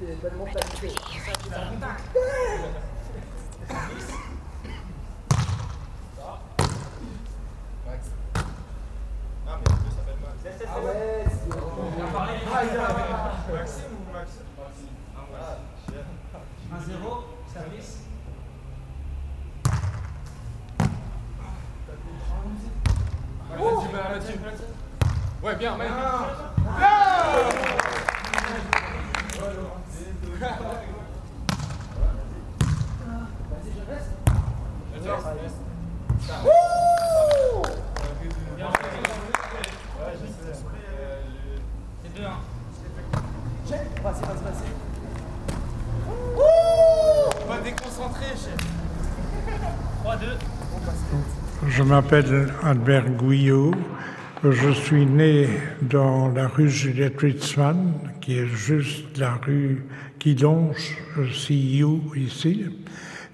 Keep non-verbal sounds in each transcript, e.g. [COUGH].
qui t'arrive. Ah ouais, c'est Ah, il a- Maxime ou Max Ah, voilà. 1-0, service. Ouais, bien, mec. Vas-y, je reste. C'est 2-1. Check. Vas-y, vas-y, vas-y. Pas déconcentré, chef. 3-2. Je m'appelle Albert Guyot. Je suis né dans la rue Juliette Ritzmann, qui est juste la rue qui longe CIU ici.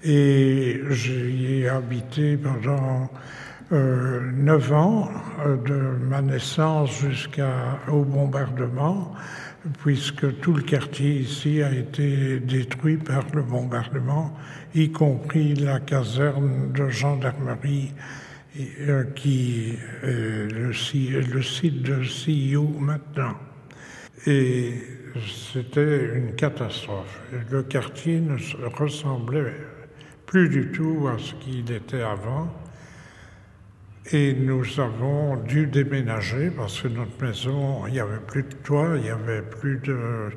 Et j'y ai habité pendant euh, neuf ans, euh, de ma naissance jusqu'au bombardement, puisque tout le quartier ici a été détruit par le bombardement, y compris la caserne de gendarmerie euh, qui est le, si- le site de CIO maintenant. Et c'était une catastrophe. Le quartier ne se ressemblait plus du tout à ce qu'il était avant. Et nous avons dû déménager parce que notre maison, il n'y avait plus de toit, il n'y avait plus de euh,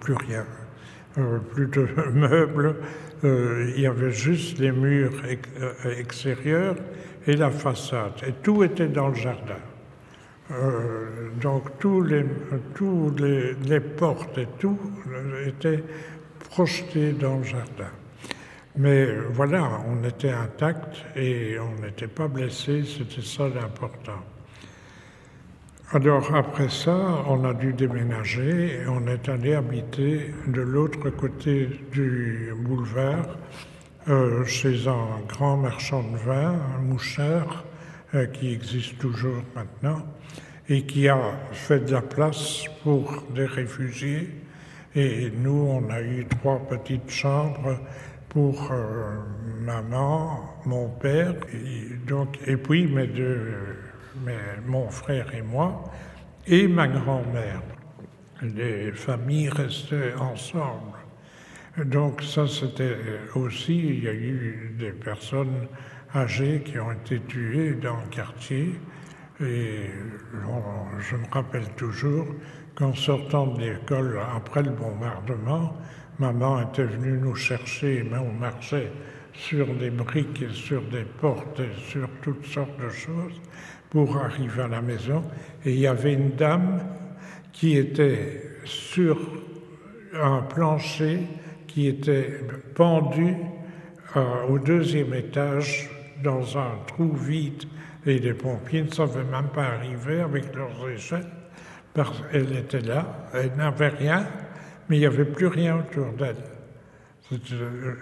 plus rien, Euh, plus de [LAUGHS] meubles. Euh, il y avait juste les murs euh, extérieurs et la façade. Et tout était dans le jardin. Euh, donc tous les, tous les, les portes et tout euh, étaient projetés dans le jardin. Mais euh, voilà, on était intact et on n'était pas blessé, c'était ça l'important. Alors après ça, on a dû déménager et on est allé habiter de l'autre côté du boulevard, euh, chez un grand marchand de vin, un mouchard, euh, qui existe toujours maintenant, et qui a fait de la place pour des réfugiés. Et nous, on a eu trois petites chambres pour euh, maman, mon père, donc, et puis mes deux, mes- mon frère et moi, et ma grand-mère. Les familles restaient ensemble. Donc ça, c'était aussi, il y a eu des personnes âgées qui ont été tuées dans le quartier. Et je me rappelle toujours qu'en sortant de l'école après le bombardement, maman était venue nous chercher, mais on marchait sur des briques et sur des portes et sur toutes sortes de choses pour arriver à la maison. Et il y avait une dame qui était sur un plancher qui était pendu euh, au deuxième étage dans un trou vide et les pompiers ne savaient même pas arriver avec leurs échelles parce qu'elle était là, elle n'avait rien, mais il n'y avait plus rien autour d'elle. Euh,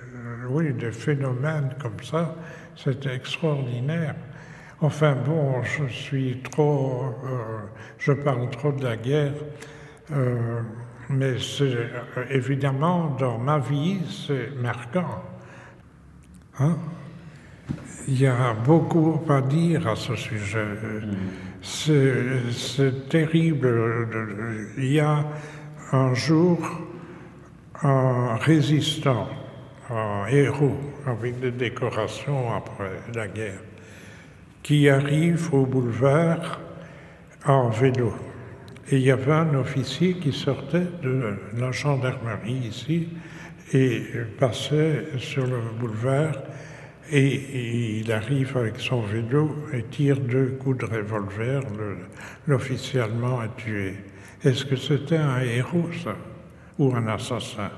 oui, des phénomènes comme ça, c'était extraordinaire. Enfin bon, je suis trop, euh, je parle trop de la guerre, euh, mais euh, évidemment dans ma vie, c'est marquant. Hein? Il y a beaucoup à dire à ce sujet. C'est terrible. Il y a un jour un résistant, un héros avec des décorations après la guerre, qui arrive au boulevard en vélo. Et il y avait un officier qui sortait de la gendarmerie ici et passait sur le boulevard et il arrive avec son vélo et tire deux coups de revolver. L'officier allemand est tué. Est-ce que c'était un héros, ça Ou un assassin?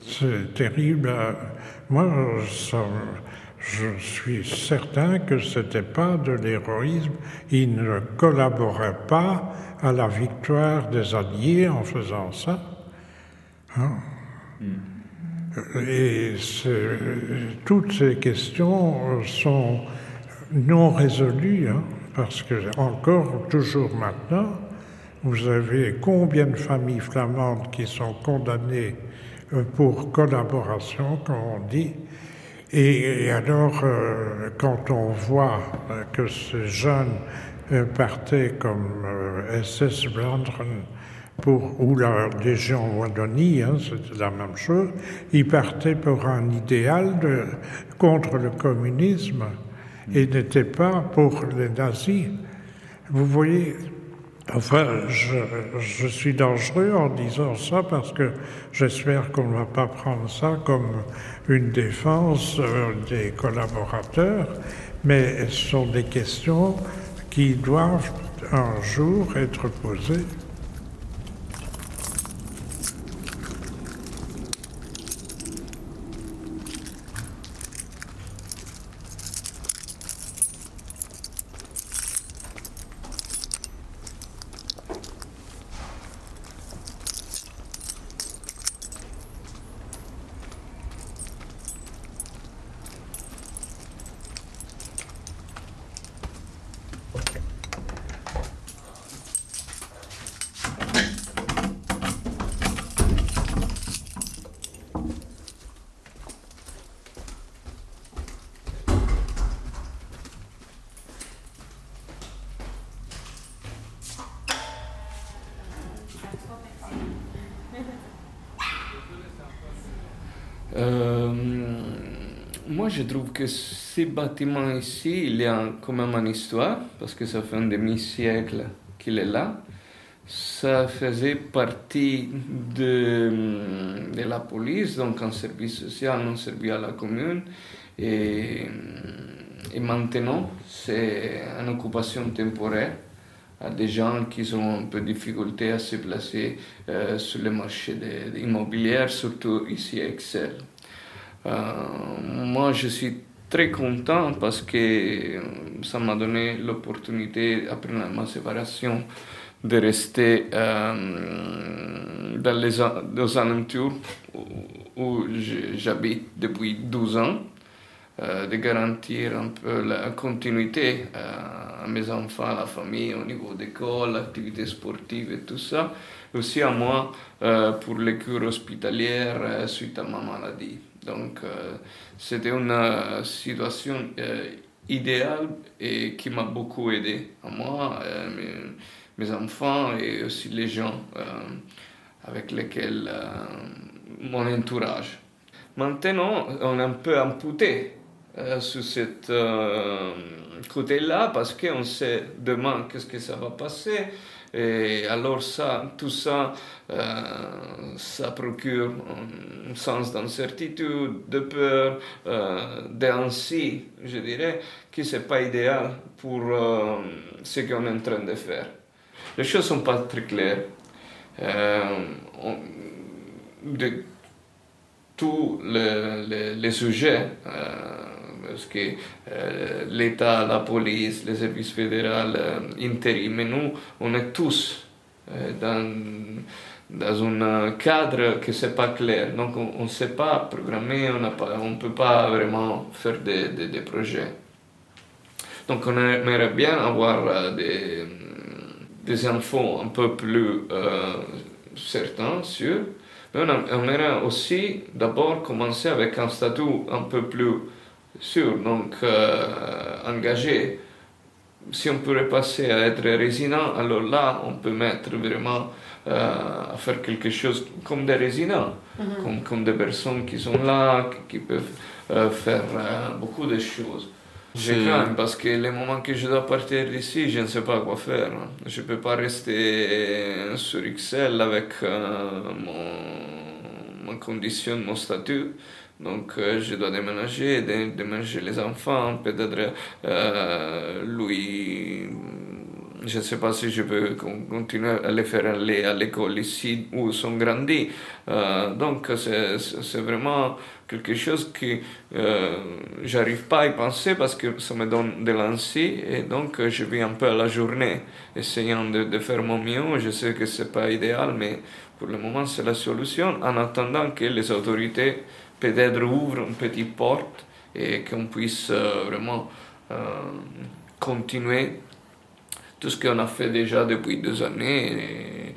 C'est terrible. Moi, ça- je suis certain que ce n'était pas de l'héroïsme. Il ne collaborait pas à la victoire des Alliés en faisant ça. Hein? Et toutes ces questions sont non résolues, hein, parce que encore, toujours maintenant, vous avez combien de familles flamandes qui sont condamnées euh, pour collaboration, comme on dit? Et, alors, euh, quand on voit euh, que ces jeunes partaient comme SS Blandren pour, ou la Légion Wallonie, hein, c'était la même chose, ils partaient pour un idéal contre le communisme et n'étaient pas pour les nazis. Vous voyez, Enfin, je, suis dangereux en disant ça parce que j'espère qu'on ne va pas prendre ça comme une défense euh, des collaborateurs, mais ce sont des questions qui doivent un jour être posées. Je trouve que ces bâtiments ici, il y a quand même une histoire, parce que ça fait un demi-siècle qu'il est là. Ça faisait partie de, de, la police, donc un service social, un service à la commune. Et, et maintenant, c'est une occupation temporaire à des gens qui ont un peu de difficulté à se placer euh, sur le marché immobilier, surtout ici à Excel. Euh, moi, je suis très content parce que euh, ça m'a donné l'opportunité, après ma séparation, de rester dans les alentours où, j'habite depuis 12 ans, de garantir un peu la continuité à mes enfants, à la famille, au niveau d'école, l'activité sportive et tout ça, aussi à moi pour les cures hospitalières suite à ma maladie. Donc, euh, c'était une euh, situation euh, idéale et qui m'a beaucoup aidé à moi, mes, enfants et aussi les gens avec lesquels mon entourage. Maintenant, on est un peu amputé sur ce côté-là parce qu'on se demande qu'est-ce que ça va passer. Et alors ça, tout ça, euh, ça procure un sens d'incertitude, de peur, euh, d'ansie, je dirais, qui n'est pas idéal pour euh, ce qu'on est en train de faire. Les choses sont pas très claires. Euh, de tous les sujets parce que euh, l'État, la police, les services fédéraux, euh, intérim, nous, on est tous euh, dans, un cadre qui n'est pas clair. Donc on ne sait pas programmer, on ne peut pas vraiment faire des, projets. Donc on aimerait bien avoir des, des infos un peu plus certains, sûrs. Mais on aimerait aussi d'abord commencer avec un statut un peu plus sûr, donc euh, engagé. Si on pourrait passer à être résident, alors là, on peut mettre vraiment euh, à faire quelque chose comme des résidents, mhm. comme, comme, des personnes qui sont là, qui, peuvent euh, faire beaucoup de choses. Je crains parce que le moment que je dois partir d'ici, je ne sais pas quoi faire. Je ne peux pas rester sur Excel avec mon, ma condition, mon statut. Donc euh, je dois déménager, déménager les enfants, peut-être euh, lui, je ne sais pas si je peux continuer à les faire aller à l'école ici où ils sont grandis. Euh, donc c'est vraiment quelque chose que euh, j'arrive pas à y penser parce que ça me donne de l'anxiété et donc je vis un peu à la journée essayant de, de faire mon mieux. Je sais que c'est pas idéal, mais pour le moment c'est la solution en attendant que les autorités peut-être ouvre une petite porte et qu'on puisse euh, vraiment euh, continuer tout ce qu'on a fait déjà depuis deux années,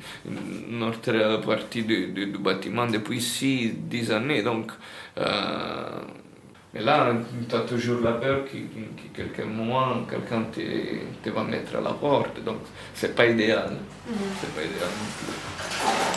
notre partie du, du, du bâtiment depuis six, dix années. Donc, euh, mais là, tu as toujours la peur que, que quelqu'un moment, quelqu'un te, te, va mettre à la porte. Donc, c'est pas idéal. Mm -hmm. C'est pas idéal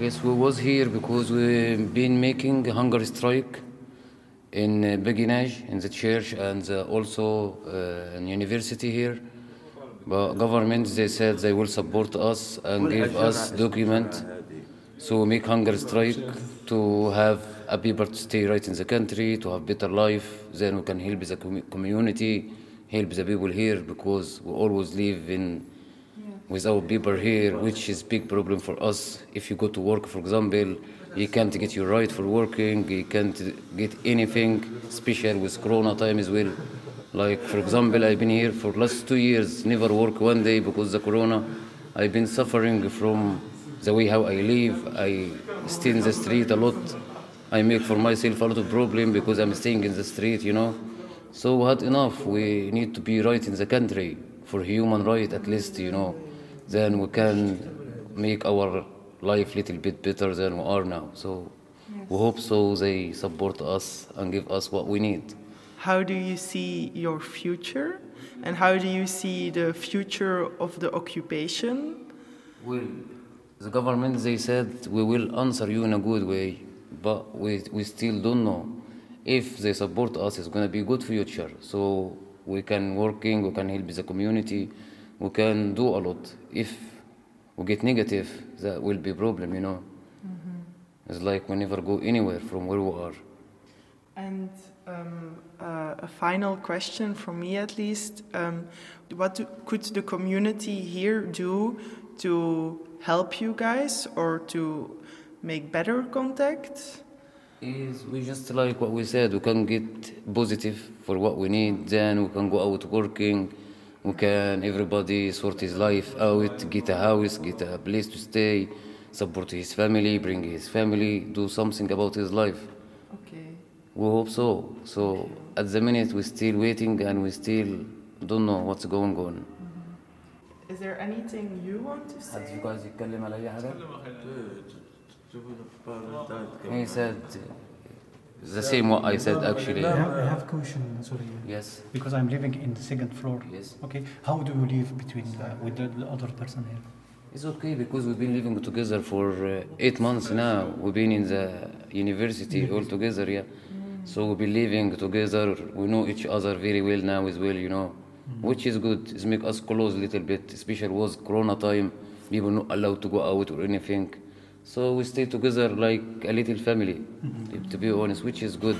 Yes, we was here because we've been making hunger strike in uh, Beguinage, in the church, and uh, also uh, in university here. But government, they said they will support us and give us document. So we make hunger strike to have a people to stay right in the country, to have better life. Then we can help the com community, help the people here because we always live in with our people here, which is big problem for us. If you go to work, for example, you can't get your right for working, you can't get anything, especially with Corona time as well. Like, for example, I've been here for last two years, never work one day because of the Corona. I've been suffering from the way how I live. I stay in the street a lot. I make for myself a lot of problem because I'm staying in the street, you know. So we had enough. We need to be right in the country for human right at least, you know then we can make our life a little bit better than we are now. So yes. we hope so they support us and give us what we need. How do you see your future? And how do you see the future of the occupation? Well, the government, they said, we will answer you in a good way, but we, we still don't know. If they support us, it's going to be good future. So we can working, we can help the community, we can do a lot. If we get negative, that will be problem, you know. Mm -hmm. It's like we never go anywhere from where we are. And um, uh, a final question from me, at least: um, What do, could the community here do to help you guys, or to make better contact? Is we just like what we said, we can get positive for what we need, then we can go out working we can everybody sort his life out, get a house, get a place to stay, support his family, bring his family, do something about his life. Okay. We hope so. So okay. at the minute we're still waiting and we still don't know what's going on. Mm -hmm. Is there anything you want to say? He said the same what I said actually. I have, I have question, sorry. Yes. Because I'm living in the second floor. Yes. Okay. How do you live between uh, with the, the, other person here? It's okay because we've been living together for uh, eight months now. We've been in the university all together, yeah. So we've been living together. We know each other very well now as well, you know, mm-hmm. which is good. It's make us close a little bit. Especially was Corona time. People not allowed to go out or anything. So we stay together like a little family, mm-hmm. to be honest, which is good.